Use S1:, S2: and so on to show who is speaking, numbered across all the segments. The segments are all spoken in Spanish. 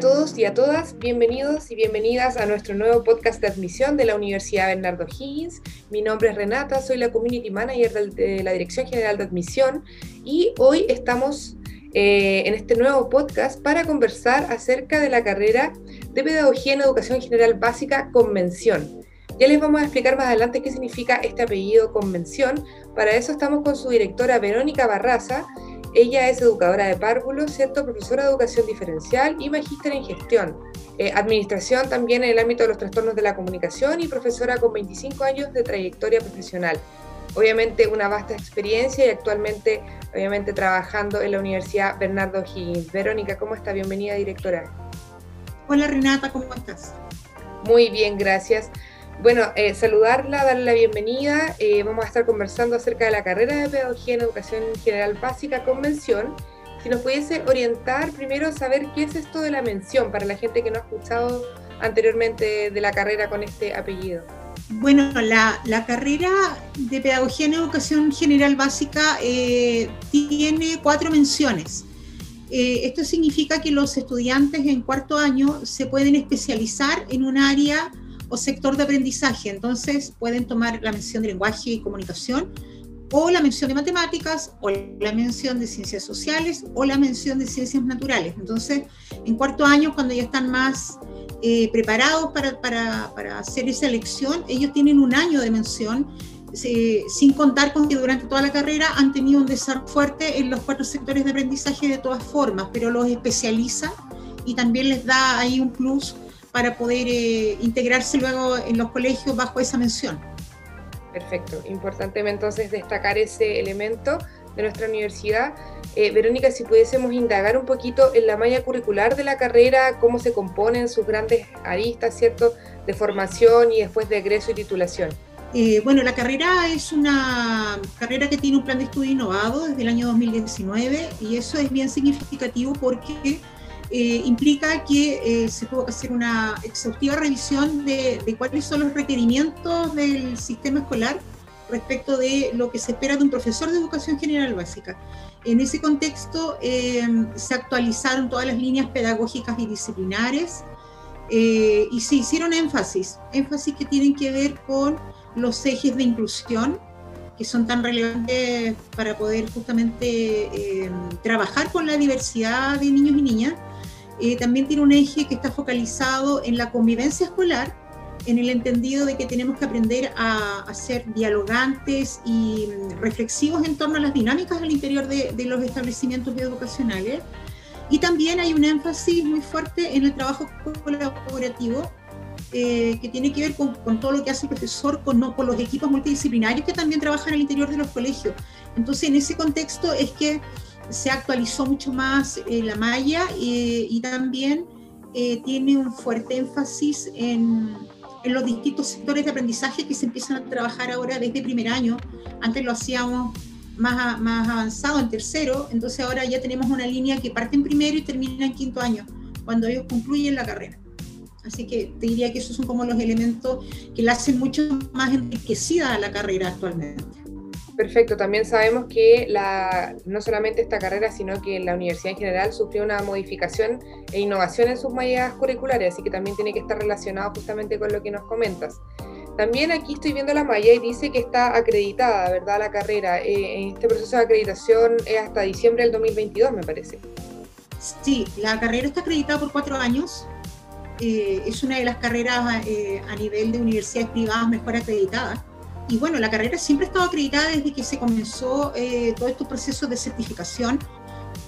S1: todos y a todas, bienvenidos y bienvenidas a nuestro nuevo podcast de admisión de la Universidad Bernardo Higgins. Mi nombre es Renata, soy la Community Manager de la Dirección General de Admisión y hoy estamos eh, en este nuevo podcast para conversar acerca de la carrera de Pedagogía en Educación General Básica Convención. Ya les vamos a explicar más adelante qué significa este apellido Convención. Para eso estamos con su directora Verónica Barraza, ella es educadora de párvulos, ¿cierto? Profesora de educación diferencial y magíster en gestión. Eh, administración también en el ámbito de los trastornos de la comunicación y profesora con 25 años de trayectoria profesional. Obviamente una vasta experiencia y actualmente, obviamente, trabajando en la Universidad Bernardo Higgins. Verónica, ¿cómo está? Bienvenida, directora.
S2: Hola Renata, ¿cómo estás?
S1: Muy bien, gracias. Bueno, eh, saludarla, darle la bienvenida. Eh, vamos a estar conversando acerca de la carrera de Pedagogía en Educación General Básica con mención. Si nos pudiese orientar primero saber qué es esto de la mención para la gente que no ha escuchado anteriormente de la carrera con este apellido.
S2: Bueno, la, carrera de Pedagogía en Educación General Básica eh, tiene cuatro menciones. esto significa que los estudiantes en cuarto año se pueden especializar en un área o sector de aprendizaje. Entonces pueden tomar la mención de lenguaje y comunicación o la mención de matemáticas o la mención de ciencias sociales o la mención de ciencias naturales. Entonces, en cuarto año, cuando ya están más eh, preparados para, para, para, hacer esa elección, ellos tienen un año de mención, sin contar con que durante toda la carrera han tenido un desarrollo fuerte en los cuatro sectores de aprendizaje de todas formas, pero los especializa y también les da ahí un plus para poder eh, integrarse luego en los colegios bajo esa mención.
S1: Perfecto, importante entonces destacar ese elemento de nuestra universidad. Eh, Verónica, si pudiésemos indagar un poquito en la malla curricular de la carrera, cómo se componen sus grandes aristas, ¿cierto?, de formación y después de egreso y titulación.
S2: Eh, bueno, la carrera es una carrera que tiene un plan de estudio innovado desde el año 2019 y eso es bien significativo porque eh, implica que eh, se tuvo que hacer una exhaustiva revisión de, cuáles son los requerimientos del sistema escolar respecto de lo que se espera de un profesor de educación general básica. En ese contexto eh, se actualizaron todas las líneas pedagógicas y disciplinares y se hicieron énfasis, énfasis que tienen que ver con los ejes de inclusión, que son tan relevantes para poder justamente trabajar con la diversidad de niños y niñas, eh, también tiene un eje que está focalizado en la convivencia escolar, en el entendido de que tenemos que aprender a, ser dialogantes y mm, reflexivos en torno a las dinámicas al interior de, los establecimientos educacionales. Y también hay un énfasis muy fuerte en el trabajo colaborativo, eh, que tiene que ver con, todo lo que hace el profesor, con, con los equipos multidisciplinarios que también trabajan al interior de los colegios. Entonces, en ese contexto es que se actualizó mucho más eh, la malla eh, y también eh, tiene un fuerte énfasis en, los distintos sectores de aprendizaje que se empiezan a trabajar ahora desde primer año. Antes lo hacíamos más, más avanzado en tercero, entonces ahora ya tenemos una línea que parte en primero y termina en quinto año, cuando ellos concluyen la carrera. Así que te diría que esos son como los elementos que la hacen mucho más enriquecida a la carrera actualmente.
S1: Perfecto, también sabemos que la, no solamente esta carrera, sino que la universidad en general sufrió una modificación e innovación en sus mallas curriculares, así que también tiene que estar relacionado justamente con lo que nos comentas. También aquí estoy viendo la malla y dice que está acreditada, ¿verdad? La carrera. Eh, este proceso de acreditación es hasta diciembre del 2022, me parece.
S2: Sí, la carrera está acreditada por cuatro años. Eh, es una de las carreras eh, a nivel de universidades privadas mejor acreditadas y bueno, la carrera siempre ha estado acreditada desde que se comenzó eh, todo estos procesos de certificación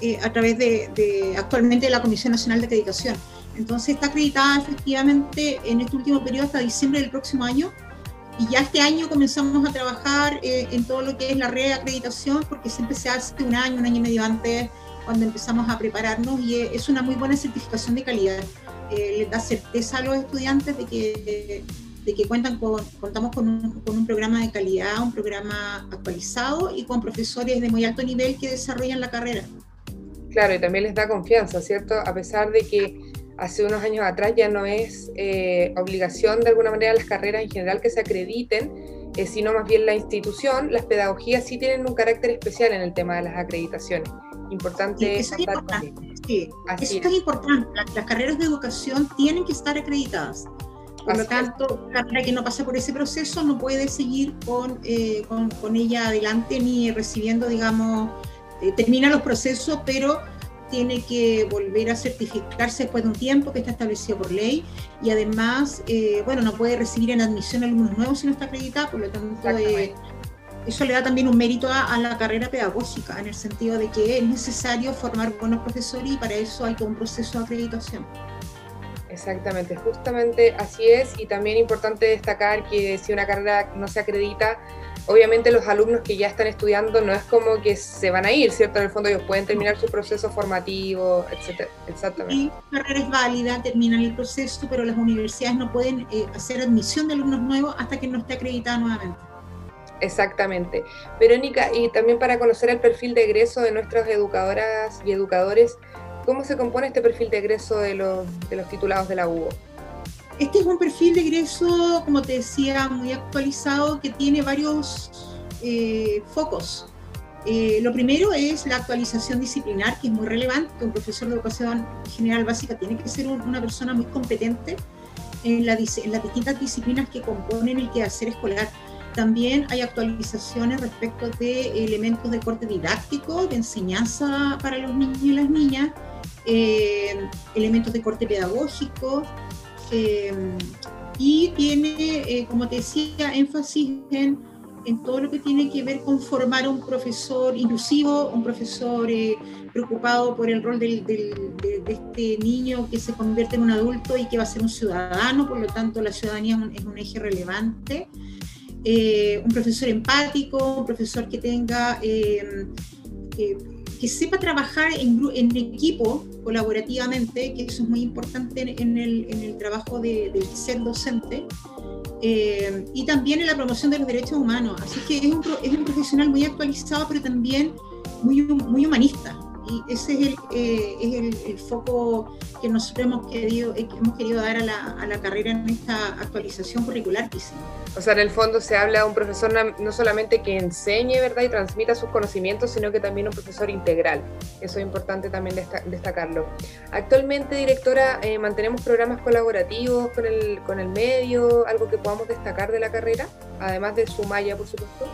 S2: eh, a través de, actualmente de la Comisión Nacional de Acreditación. Entonces está acreditada efectivamente en este último periodo hasta diciembre del próximo año y ya este año comenzamos a trabajar eh, en todo lo que es la reacreditación porque siempre se hace un año, un año y medio antes cuando empezamos a prepararnos y es una muy buena certificación de calidad. les da certeza a los estudiantes de que de que cuentan con, contamos con un, con un, programa de calidad, un programa actualizado y con profesores de muy alto nivel que desarrollan la carrera.
S1: Claro, y también les da confianza, ¿cierto? A pesar de que hace unos años atrás ya no es eh, obligación de alguna manera las carreras en general que se acrediten, eh, sino más bien la institución, las pedagogías sí tienen un carácter especial en el tema de las acreditaciones. Importante
S2: eso es importante. Sí, eso es. importante. Las, carreras de educación tienen que estar acreditadas. Por lo tanto, la carrera que no pasa por ese proceso no puede seguir con, eh, con, con, ella adelante ni recibiendo, digamos, eh, termina los procesos, pero tiene que volver a certificarse después de un tiempo que está establecido por ley. Y además, eh, bueno, no puede recibir en admisión alumnos nuevos si no está acreditada, por lo tanto, eh, eso le da también un mérito a, la carrera pedagógica, en el sentido de que es necesario formar buenos profesores y para eso hay todo un proceso de acreditación.
S1: Exactamente, justamente así es y también importante destacar que si una carrera no se acredita, obviamente los alumnos que ya están estudiando no es como que se van a ir, ¿cierto? En el fondo ellos pueden terminar su proceso formativo, etcétera. Exactamente.
S2: Y carrera es válida, terminan el proceso, pero las universidades no pueden eh, hacer admisión de alumnos nuevos hasta que no esté acreditada nuevamente.
S1: Exactamente. Verónica, y también para conocer el perfil de egreso de nuestras educadoras y educadores, ¿cómo se compone este perfil de egreso de los, de los titulados de la UO?
S2: Este es un perfil de egreso, como te decía, muy actualizado que tiene varios eh, focos. Eh, lo primero es la actualización disciplinar, que es muy relevante. Un profesor de educación general básica tiene que ser una persona muy competente en, las distintas disciplinas que componen el quehacer escolar. También hay actualizaciones respecto de elementos de corte didáctico, de enseñanza para los niños y las niñas, eh, elementos de corte pedagógico, Em, y tiene, eh, como te decía, énfasis en, en, todo lo que tiene que ver con formar un profesor inclusivo, un profesor eh, preocupado por el rol de, este niño que se convierte en un adulto y que va a ser un ciudadano, por lo tanto la ciudadanía es un, eje relevante. Eh, un profesor empático, un profesor que tenga que sepa trabajar en, en, equipo colaborativamente, que eso es muy importante en, el, en el, trabajo de, del ser docente, eh, y también en la promoción de los derechos humanos. Así que es un, es un profesional muy actualizado, pero también muy, muy humanista. Y ese es el, eh, es el, foco que nosotros hemos querido, eh, hemos querido dar a la, a la, carrera en esta actualización curricular que hicimos.
S1: O sea, en el fondo se habla de un profesor no solamente que enseñe, ¿verdad? Y transmita sus conocimientos, sino que también un profesor integral. Eso es importante también destacarlo. Actualmente, directora, eh, mantenemos programas colaborativos con el, con el medio, algo que podamos destacar de la carrera, además de su malla, por supuesto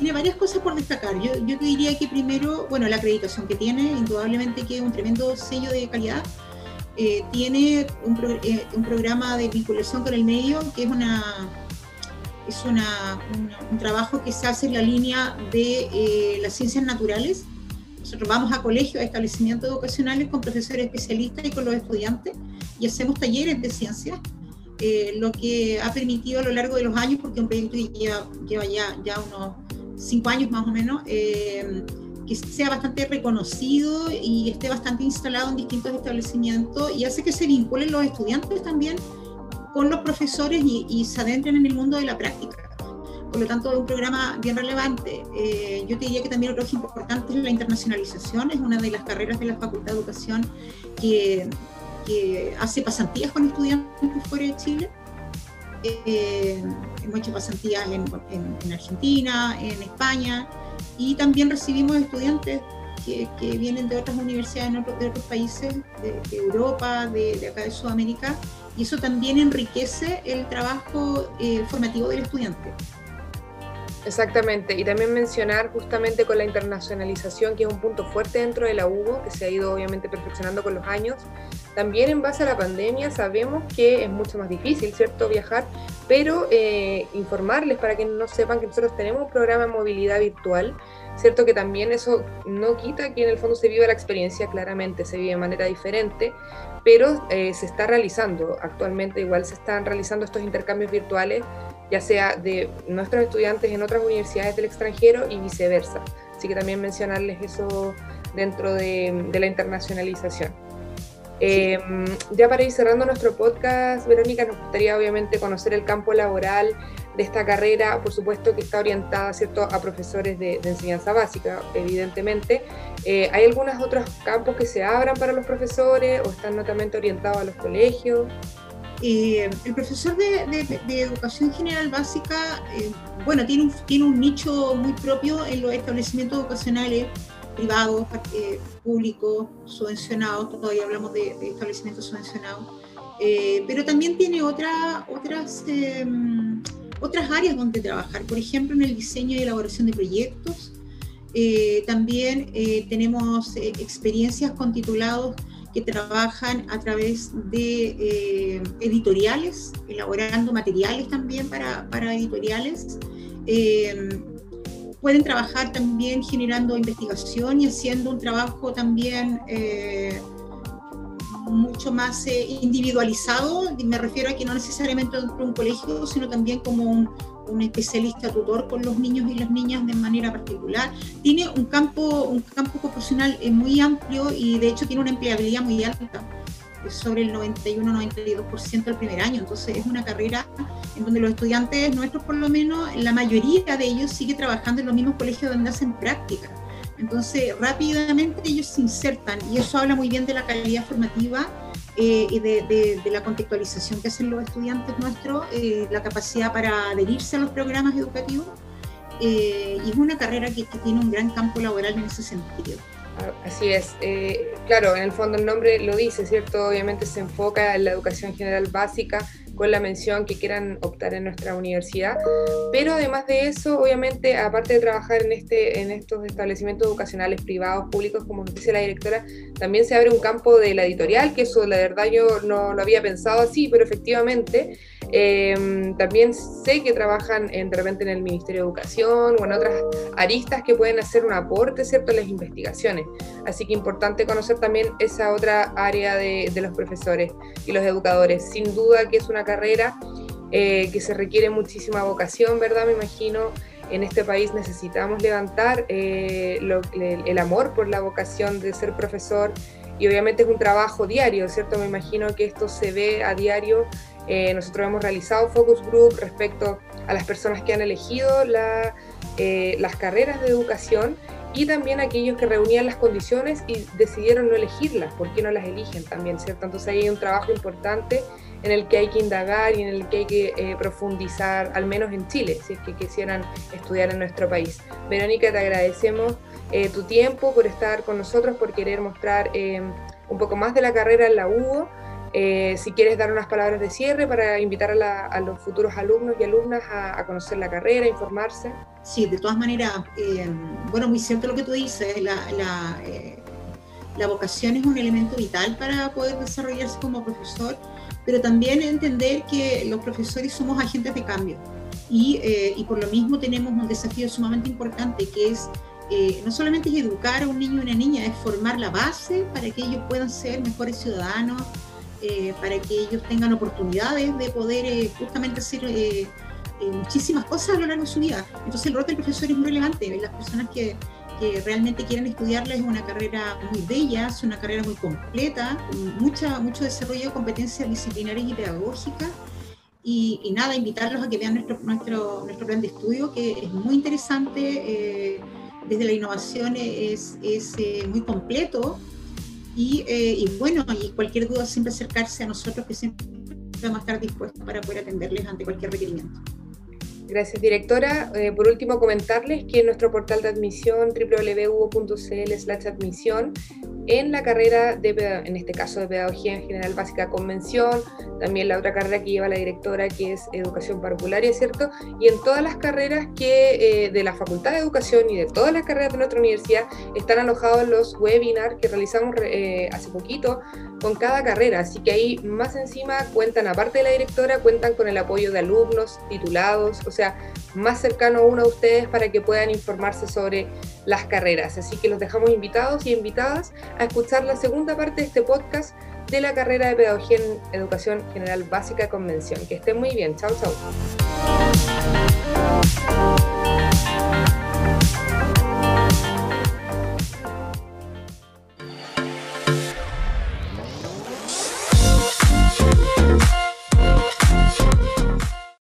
S2: tiene varias cosas por destacar. Yo, yo diría que primero, bueno, la acreditación que tiene, indudablemente que es un tremendo sello de calidad. Eh, tiene un, eh, un, programa de vinculación con el medio, que es una es una, un, trabajo que se hace en la línea de eh, las ciencias naturales. Nosotros vamos a colegios, a establecimientos educacionales con profesores especialistas y con los estudiantes y hacemos talleres de ciencias, lo que ha permitido a lo largo de los años, porque un proyecto lleva, lleva ya, ya unos cinco años más o menos, eh, que sea bastante reconocido y esté bastante instalado en distintos establecimientos y hace que se vinculen los estudiantes también con los profesores y, se adentren en el mundo de la práctica. Por lo tanto, es un programa bien relevante. Eh, yo te diría que también otro importante es la internacionalización, es una de las carreras de la Facultad de Educación que, hace pasantías con estudiantes fuera de Chile eh, hemos hecho pasantías en, Argentina, en España, y también recibimos estudiantes que, vienen de otras universidades de otros países, de, Europa, de, acá de Sudamérica, y eso también enriquece el trabajo eh, formativo del estudiante.
S1: Exactamente, y también mencionar justamente con la internacionalización, que es un punto fuerte dentro de la UBO, que se ha ido obviamente perfeccionando con los años. También en base a la pandemia sabemos que es mucho más difícil, ¿cierto?, viajar, pero eh, informarles para que no sepan que nosotros tenemos un programa de movilidad virtual, ¿cierto? Que también eso no quita que en el fondo se viva la experiencia, claramente se vive de manera diferente, pero eh, se está realizando, actualmente igual se están realizando estos intercambios virtuales ya sea de nuestros estudiantes en otras universidades del extranjero y viceversa. Así que también mencionarles eso dentro de, la internacionalización. Em, ya para ir cerrando nuestro podcast, Verónica, nos gustaría obviamente conocer el campo laboral de esta carrera, por supuesto que está orientada ¿cierto? a profesores de, enseñanza básica, evidentemente. Eh, ¿Hay algunos otros campos que se abran para los profesores o están netamente orientados a los colegios?
S2: Eh, el profesor de, educación general básica, eh, bueno, tiene un, tiene un nicho muy propio en los establecimientos educacionales, privados, públicos, subvencionados, todavía hablamos de, establecimientos subvencionados, pero también tiene otra, otras, em, otras áreas donde trabajar, por ejemplo, en el diseño y elaboración de proyectos. también tenemos experiencias con titulados que trabajan a través de eh, editoriales, elaborando materiales también para, para editoriales. Eh, pueden trabajar también generando investigación y haciendo un trabajo también eh, mucho más individualizado. Me refiero a que no necesariamente dentro de un colegio, sino también como un, un especialista tutor con los niños y las niñas de manera particular. Tiene un campo, un campo profesional eh, muy amplio y de hecho tiene una empleabilidad muy alta, sobre el 91-92% el primer año. Entonces es una carrera donde los estudiantes nuestros, por lo menos, la mayoría de ellos sigue trabajando en los mismos colegios donde hacen práctica. Entonces rápidamente ellos se insertan y eso habla muy bien de la calidad formativa eh, y de, la contextualización que hacen los estudiantes nuestros, eh, la capacidad para adherirse a los programas educativos. Eh, y es una carrera que, que, tiene un gran campo laboral en ese sentido.
S1: Ah, así es. claro, en el fondo el nombre lo dice, ¿cierto? Obviamente se enfoca en la educación general básica, con la mención que quieran optar en nuestra universidad. Pero además de eso, obviamente, aparte de trabajar en, este, en estos establecimientos educacionales privados, públicos, como nos dice la directora, también se abre un campo de la editorial, que eso la verdad yo no lo había pensado así, pero efectivamente Em, también sé que trabajan en, de repente en el Ministerio de Educación o en otras aristas que pueden hacer un aporte, ¿cierto?, en las investigaciones. Así que importante conocer también esa otra área de, los profesores y los educadores. Sin duda que es una carrera eh, que se requiere muchísima vocación, ¿verdad? Me imagino. En este país necesitamos levantar eh, el amor por la vocación de ser profesor y obviamente es un trabajo diario, ¿cierto? Me imagino que esto se ve a diario eh, nosotros hemos realizado focus group respecto a las personas que han elegido eh, las carreras de educación y también aquellos que reunían las condiciones y decidieron no elegirlas, ¿por qué no las eligen también, cierto? Entonces hay un trabajo importante en el que hay que indagar y en el que hay que eh, profundizar, al menos en Chile, si es que quisieran estudiar en nuestro país. Verónica, te agradecemos tu tiempo por estar con nosotros, por querer mostrar un poco más de la carrera en la UO eh, si quieres dar unas palabras de cierre para invitar a, los futuros alumnos y alumnas a, conocer la carrera, informarse.
S2: Sí, de todas maneras, eh, bueno, muy cierto lo que tú dices, la, eh, la, vocación es un elemento vital para poder desarrollarse como profesor, pero también entender que los profesores somos agentes de cambio y, y por lo mismo tenemos un desafío sumamente importante que es no solamente es educar a un niño y una niña, es formar la base para que ellos puedan ser mejores ciudadanos, eh, para que ellos tengan oportunidades de poder eh, justamente hacer eh, muchísimas cosas a lo largo de su vida. Entonces el rol del profesor es muy relevante. Las personas que, que realmente quieren estudiarla es una carrera muy bella, es una carrera muy completa, con mucha, mucho desarrollo de competencias disciplinarias y pedagógicas. Y, nada, invitarlos a que vean nuestro, nuestro, nuestro plan de estudio, que es muy interesante. desde la innovación es, es muy completo eh, y, bueno, y cualquier duda siempre acercarse a nosotros que siempre vamos a estar dispuestos para poder atenderles ante cualquier requerimiento.
S1: Gracias, directora. Eh, por último, comentarles que en nuestro portal de admisión www.cl admisión en la carrera, de, en este caso de Pedagogía en General Básica Convención, también la otra carrera que lleva la directora que es Educación Parvularia, ¿cierto? Y en todas las carreras que eh, de la Facultad de Educación y de todas las carreras de nuestra universidad están alojados los webinars que realizamos eh, hace poquito con cada carrera, así que ahí más encima cuentan, aparte de la directora, cuentan con el apoyo de alumnos, titulados, o sea, más cercano uno a ustedes para que puedan informarse sobre las carreras. Así que los dejamos invitados y invitadas a escuchar la segunda parte de este podcast de la carrera de Pedagogía en Educación General Básica Convención. Que estén muy bien. Chao, chao.